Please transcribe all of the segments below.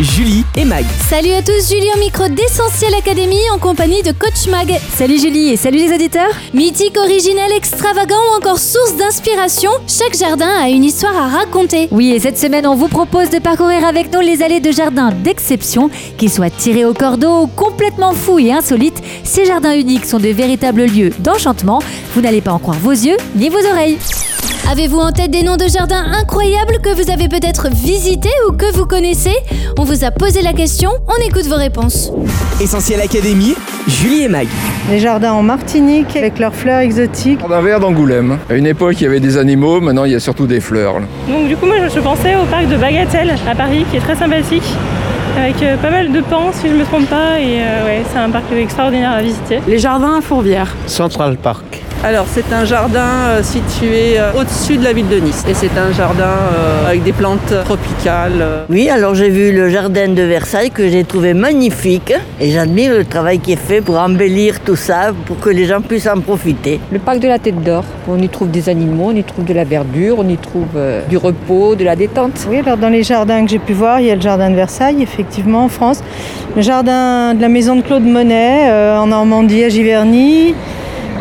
Julie et Mag. Salut à tous, Julie au micro d'Essentiel Academy en compagnie de Coach Mag. Salut Julie et salut les auditeurs Mythique, original, extravagant ou encore source d'inspiration, chaque jardin a une histoire à raconter. Oui et cette semaine on vous propose de parcourir avec nous les allées de jardins d'exception, qu'ils soient tirés au cordeau complètement fous et insolites, ces jardins uniques sont de véritables lieux d'enchantement, vous n'allez pas en croire vos yeux ni vos oreilles. Avez-vous en tête des noms de jardins incroyables que vous avez peut-être visités ou que vous connaissez On vous a posé la question, on écoute vos réponses. Essentiel Académie. Julie et Mag. Les jardins en Martinique avec leurs fleurs exotiques. Jardin vert d'Angoulême. À une époque, il y avait des animaux, maintenant il y a surtout des fleurs. là. Donc du coup moi je pensais au parc de Bagatelle à Paris qui est très sympathique avec euh, pas mal de pans si je me trompe pas et euh, ouais c'est un parc extraordinaire à visiter. Les jardins à Fourvière. Central Park. Alors c'est un jardin euh, situé euh, au-dessus de la ville de Nice et c'est un jardin euh, avec des plantes tropicales. Oui, alors j'ai vu le jardin de Versailles que j'ai trouvé magnifique et j'admire le travail qui est fait pour embellir tout ça, pour que les gens puissent en profiter. Le parc de la Tête d'Or, on y trouve des animaux, on y trouve de la verdure, on y trouve euh, du repos, de la détente. Oui, alors dans les jardins que j'ai pu voir, il y a le jardin de Versailles, effectivement, en France. Le jardin de la maison de Claude Monet, euh, en Normandie, à Giverny.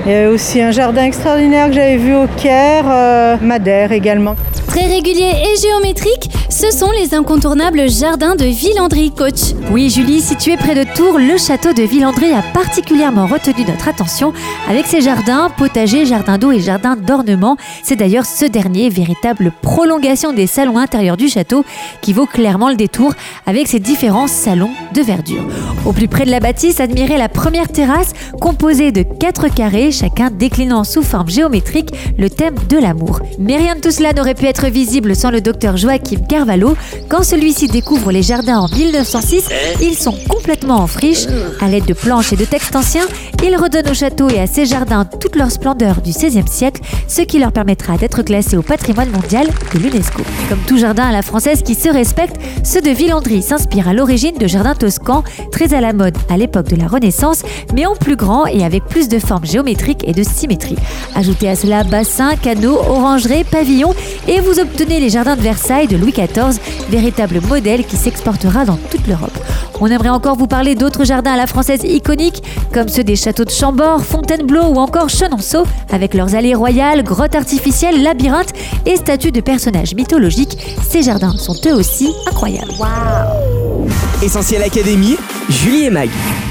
Il y a aussi un jardin extraordinaire que j'avais vu au Caire, euh, Madère également. Très régulier et géométrique, ce sont les incontournables jardins de Villandry, coach. Oui Julie, situé près de Tours, le château de Villandry a particulièrement retenu notre attention avec ses jardins, potagers, jardins d'eau et jardins d'ornement. C'est d'ailleurs ce dernier, véritable prolongation des salons intérieurs du château, qui vaut clairement le détour avec ses différents salons de verdure. Au plus près de la bâtisse, admirez la première terrasse composée de quatre carrés, chacun déclinant sous forme géométrique le thème de l'amour. Mais rien de tout cela n'aurait pu être visible sans le docteur Joachim Quand celui-ci découvre les jardins en 1906, ils sont complètement en friche. À l'aide de planches et de textes anciens, il redonne au château et à ses jardins toute leur splendeur du XVIe siècle, ce qui leur permettra d'être classés au patrimoine mondial de l'UNESCO. Comme tout jardin à la française qui se respecte, ceux de Villandry s'inspirent à l'origine de jardins toscans, très à la mode à l'époque de la Renaissance, mais en plus grand et avec plus de formes géométriques et de symétrie. Ajoutez à cela bassin, canaux, orangerie, pavillons et vous obtenez les jardins de Versailles de Louis XIV, véritable modèle qui s'exportera dans toute l'Europe. On aimerait encore vous parler d'autres jardins à la française iconiques, comme ceux des châteaux de Chambord, Fontainebleau ou encore Chenonceau, avec leurs allées royales, grottes artificielles, labyrinthes et statues de personnages mythologiques. Ces jardins sont eux aussi incroyables. Essentiel Académie. Julie et Mag.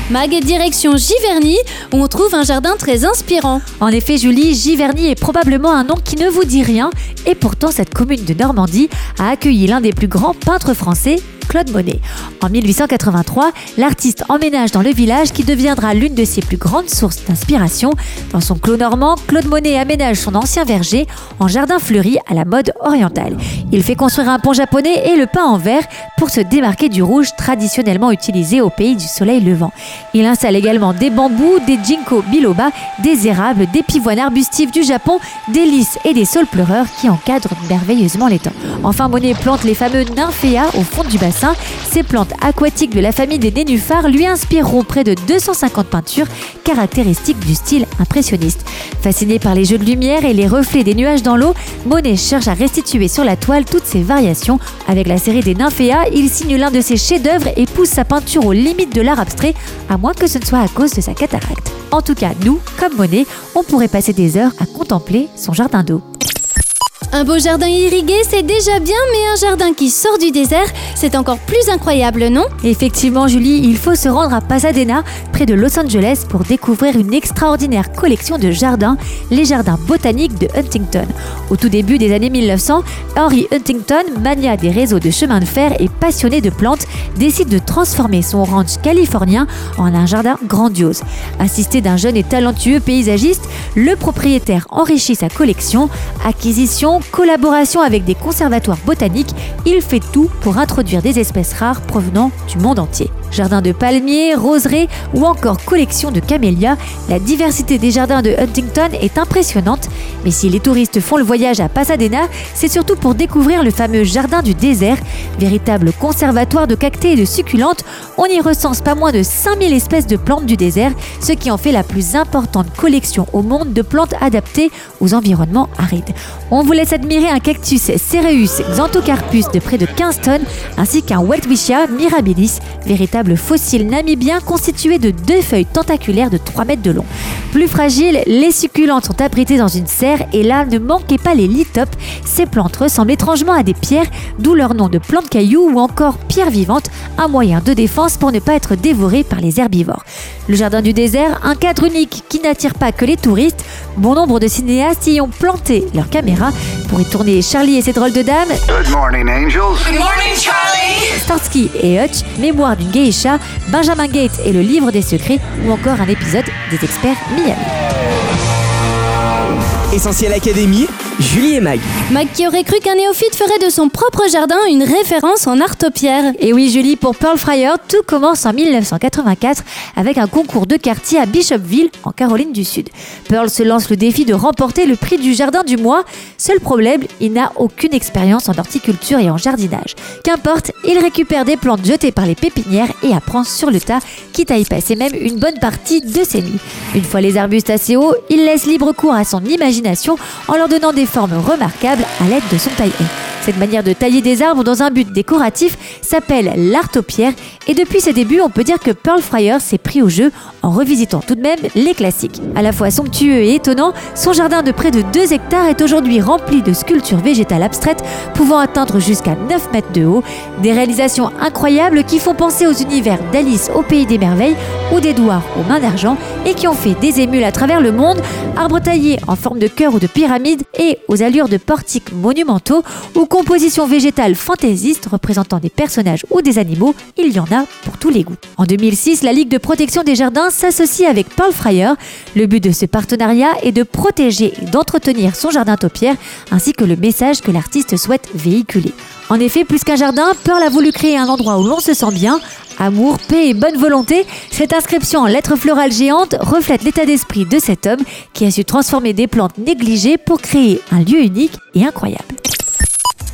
Mag est direction Giverny, où on trouve un jardin très inspirant. En effet, Julie, Giverny est probablement un nom qui ne vous dit rien, et pourtant cette commune de Normandie a accueilli l'un des plus grands peintres français, Claude Monet. En 1883, l'artiste emménage dans le village qui deviendra l'une de ses plus grandes sources d'inspiration. Dans son clos normand, Claude Monet aménage son ancien verger en jardin fleuri à la mode orientale. Il fait construire un pont japonais et le peint en vert pour se démarquer du rouge traditionnellement utilisé au pays du soleil levant. Il installe également des bambous, des ginkgo biloba, des érables, des pivoines arbustives du Japon, des lys et des saules pleureurs qui encadrent merveilleusement les temps. Enfin, Monet plante les fameux nymphéas au fond du bassin. Ces plantes aquatiques de la famille des nénuphars lui inspireront près de 250 peintures caractéristiques du style impressionniste. Fasciné par les jeux de lumière et les reflets des nuages dans l'eau, Monet cherche à restituer sur la toile toutes ces variations. Avec la série des nymphéas, il signe l'un de ses chefs-d'œuvre et pousse sa peinture aux limites de l'art abstrait, à moins que ce ne soit à cause de sa cataracte. En tout cas, nous, comme Monet, on pourrait passer des heures à contempler son jardin d'eau. Un beau jardin irrigué, c'est déjà bien, mais un jardin qui sort du désert, c'est encore plus incroyable, non? Effectivement, Julie, il faut se rendre à Pasadena, près de Los Angeles, pour découvrir une extraordinaire collection de jardins, les jardins botaniques de Huntington. Au tout début des années 1900, Henry Huntington, mania des réseaux de chemin de fer et passionné de plantes, décide de transformer son ranch californien en un jardin grandiose. Assisté d'un jeune et talentueux paysagiste, le propriétaire enrichit sa collection, acquisition, collaboration avec des conservatoires botaniques, il fait tout pour introduire des espèces rares provenant du monde entier. Jardin de palmiers, roseraies ou encore collection de camélias, la diversité des jardins de Huntington est impressionnante. Mais si les touristes font le voyage à Pasadena, c'est surtout pour découvrir le fameux jardin du désert, véritable conservatoire de cactés et de succulentes. On y recense pas moins de 5000 espèces de plantes du désert, ce qui en fait la plus importante collection au monde de plantes adaptées aux environnements arides. On vous laisse admirer un cactus Cereus xanthocarpus de près de 15 tonnes, ainsi qu'un Weltwichia mirabilis, véritable fossile namibien constitué de deux feuilles tentaculaires de 3 mètres de long. Plus fragiles, les succulentes sont abritées dans une serre et là, ne manquez pas les litopes. Ces plantes ressemblent étrangement à des pierres, d'où leur nom de plante caillou ou encore pierre vivante, un moyen de défense pour ne pas être dévoré par les herbivores. Le jardin du désert, un cadre unique qui n'attire pas que les touristes. Bon nombre de cinéastes y ont planté leur caméra pour y tourner Charlie et ses drôles de dames. Good morning, angels. Good morning, Charlie. Starsky et Hutch, Mémoire d'une Benjamin Gates et le livre des secrets, ou encore un épisode des experts Miami. Essentiel Académie, Julie et Mag. Mag qui aurait cru qu'un néophyte ferait de son propre jardin une référence en art pierre. Et oui, Julie, pour Pearl Fryer, tout commence en 1984 avec un concours de quartier à Bishopville, en Caroline du Sud. Pearl se lance le défi de remporter le prix du jardin du mois. Seul problème, il n'a aucune expérience en horticulture et en jardinage. Qu'importe, il récupère des plantes jetées par les pépinières et apprend sur le tas, quitte à y passer même une bonne partie de ses nuits. Une fois les arbustes assez hauts, il laisse libre cours à son imagination en leur donnant des formes remarquables à l'aide de son taille Cette manière de tailler des arbres dans un but décoratif s'appelle l'artopierre et depuis ses débuts, on peut dire que Pearl Fryer s'est pris au jeu en revisitant tout de même les classiques. À la fois somptueux et étonnant, son jardin de près de 2 hectares est aujourd'hui rempli de sculptures végétales abstraites pouvant atteindre jusqu'à 9 mètres de haut, des réalisations incroyables qui font penser aux univers d'Alice au pays des merveilles ou d'Edouard aux mains d'argent et qui ont fait des émules à travers le monde, arbres taillés en forme de cœur ou de pyramide et aux allures de portiques monumentaux ou compositions végétales fantaisistes représentant des personnages ou des animaux, il y en a pour tous les goûts. En 2006, la Ligue de protection des jardins s'associe avec Paul Fryer. Le but de ce partenariat est de protéger et d'entretenir son jardin taupière ainsi que le message que l'artiste souhaite véhiculer. En effet, plus qu'un jardin, Pearl a voulu créer un endroit où l'on se sent bien, amour, paix et bonne volonté. Cette inscription en lettres florales géantes reflète l'état d'esprit de cet homme qui a su transformer des plantes négligées pour créer un lieu unique et incroyable.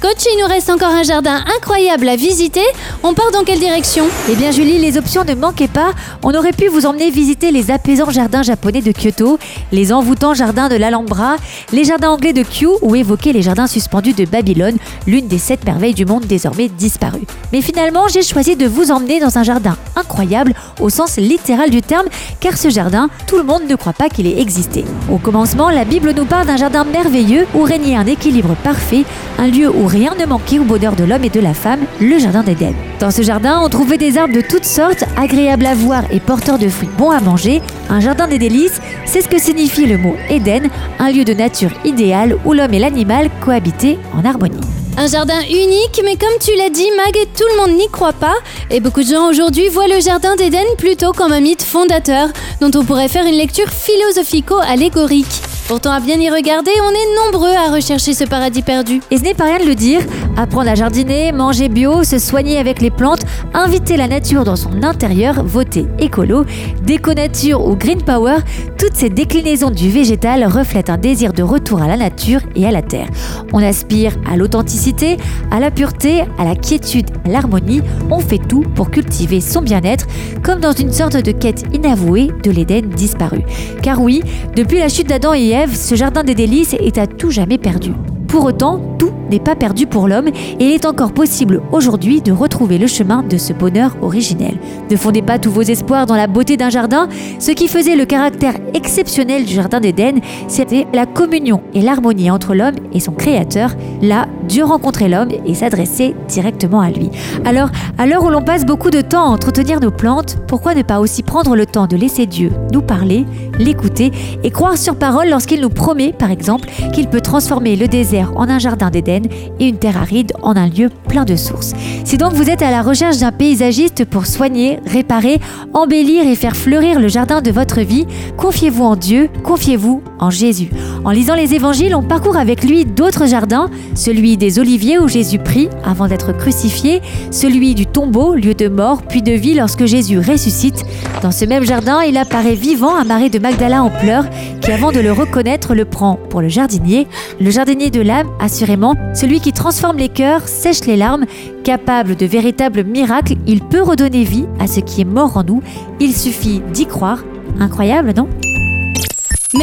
Coach, il nous reste encore un jardin incroyable à visiter. On part dans quelle direction? Eh bien Julie, les options ne manquaient pas. On aurait pu vous emmener visiter les apaisants jardins japonais de Kyoto, les envoûtants jardins de l'Alhambra, les jardins anglais de Kew ou évoquer les jardins suspendus de Babylone, l'une des sept merveilles du monde désormais disparues. Mais finalement, j'ai choisi de vous emmener dans un jardin incroyable au sens littéral du terme, car ce jardin, tout le monde ne croit pas qu'il ait existé. Au commencement, la Bible nous parle d'un jardin merveilleux où régnait un équilibre parfait, un lieu où rien ne manquait au bonheur de l'homme et de la femme, le jardin d'Éden. Dans ce jardin, on trouvait des arbres de toutes sortes, agréables à voir et porteurs de fruits bons à manger. Un jardin des délices, c'est ce que signifie le mot Éden, un lieu de nature idéal où l'homme et l'animal cohabitaient en harmonie. Un jardin unique, mais comme tu l'as dit, Mag, tout le monde n'y croit pas. Et beaucoup de gens aujourd'hui voient le jardin d'Éden plutôt comme un mythe fondateur, dont on pourrait faire une lecture philosophico-allégorique. Pourtant, à bien y regarder, on est nombreux à rechercher ce paradis perdu. Et ce n'est pas rien de le dire. Apprendre à jardiner, manger bio, se soigner avec les plantes, inviter la nature dans son intérieur, voter écolo, déco-nature ou green power, toutes ces déclinaisons du végétal reflètent un désir de retour à la nature et à la terre. On aspire à l'authenticité, à la pureté, à la quiétude, à l'harmonie. On fait tout pour cultiver son bien-être, comme dans une sorte de quête inavouée de l'Éden disparu. Car oui, depuis la chute d'Adam et ce jardin des délices est à tout jamais perdu. Pour autant, tout n'est pas perdu pour l'homme et il est encore possible aujourd'hui de retrouver le chemin de ce bonheur originel. Ne fondez pas tous vos espoirs dans la beauté d'un jardin. Ce qui faisait le caractère exceptionnel du jardin d'Éden, c'était la communion et l'harmonie entre l'homme et son créateur. Là, Dieu rencontrait l'homme et s'adressait directement à lui. Alors, à l'heure où l'on passe beaucoup de temps à entretenir nos plantes, pourquoi ne pas aussi prendre le temps de laisser Dieu nous parler, l'écouter et croire sur parole lorsqu'il nous promet, par exemple, qu'il peut transformer le désert en un jardin d'Éden? Et une terre aride en un lieu plein de sources. Si donc vous êtes à la recherche d'un paysagiste pour soigner, réparer, embellir et faire fleurir le jardin de votre vie, confiez-vous en Dieu, confiez-vous en lisant les évangiles, on parcourt avec lui d'autres jardins, celui des oliviers où Jésus prie avant d'être crucifié, celui du tombeau, lieu de mort, puis de vie lorsque Jésus ressuscite. Dans ce même jardin, il apparaît vivant à Marie de Magdala en pleurs, qui avant de le reconnaître le prend pour le jardinier, le jardinier de l'âme, assurément, celui qui transforme les cœurs, sèche les larmes, capable de véritables miracles, il peut redonner vie à ce qui est mort en nous, il suffit d'y croire. Incroyable, non?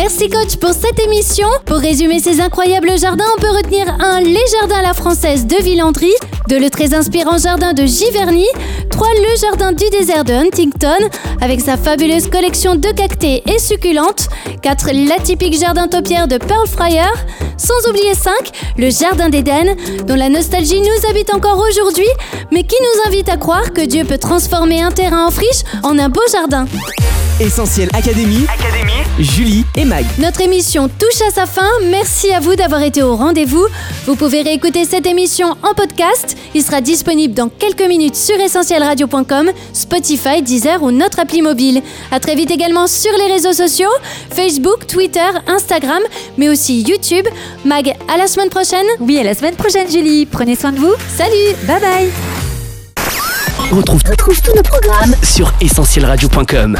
Merci coach pour cette émission. Pour résumer ces incroyables jardins, on peut retenir un Les Jardins à la française de Villandry, de le très inspirant jardin de Giverny, 3 le jardin du désert de Huntington avec sa fabuleuse collection de cactés et succulentes, 4 l'atypique jardin topiaire de Pearl Fryer, sans oublier 5 le jardin d'Éden dont la nostalgie nous habite encore aujourd'hui, mais qui nous invite à croire que Dieu peut transformer un terrain en friche en un beau jardin. Essentiel Académie, Julie et Mag. Notre émission touche à sa fin. Merci à vous d'avoir été au rendez-vous. Vous pouvez réécouter cette émission en podcast. Il sera disponible dans quelques minutes sur essentielradio.com, Spotify, Deezer ou notre appli mobile. À très vite également sur les réseaux sociaux, Facebook, Twitter, Instagram, mais aussi YouTube. Mag, à la semaine prochaine. Oui, à la semaine prochaine, Julie. Prenez soin de vous. Salut Bye bye On retrouve, tous nos programmes sur essentielradio.com.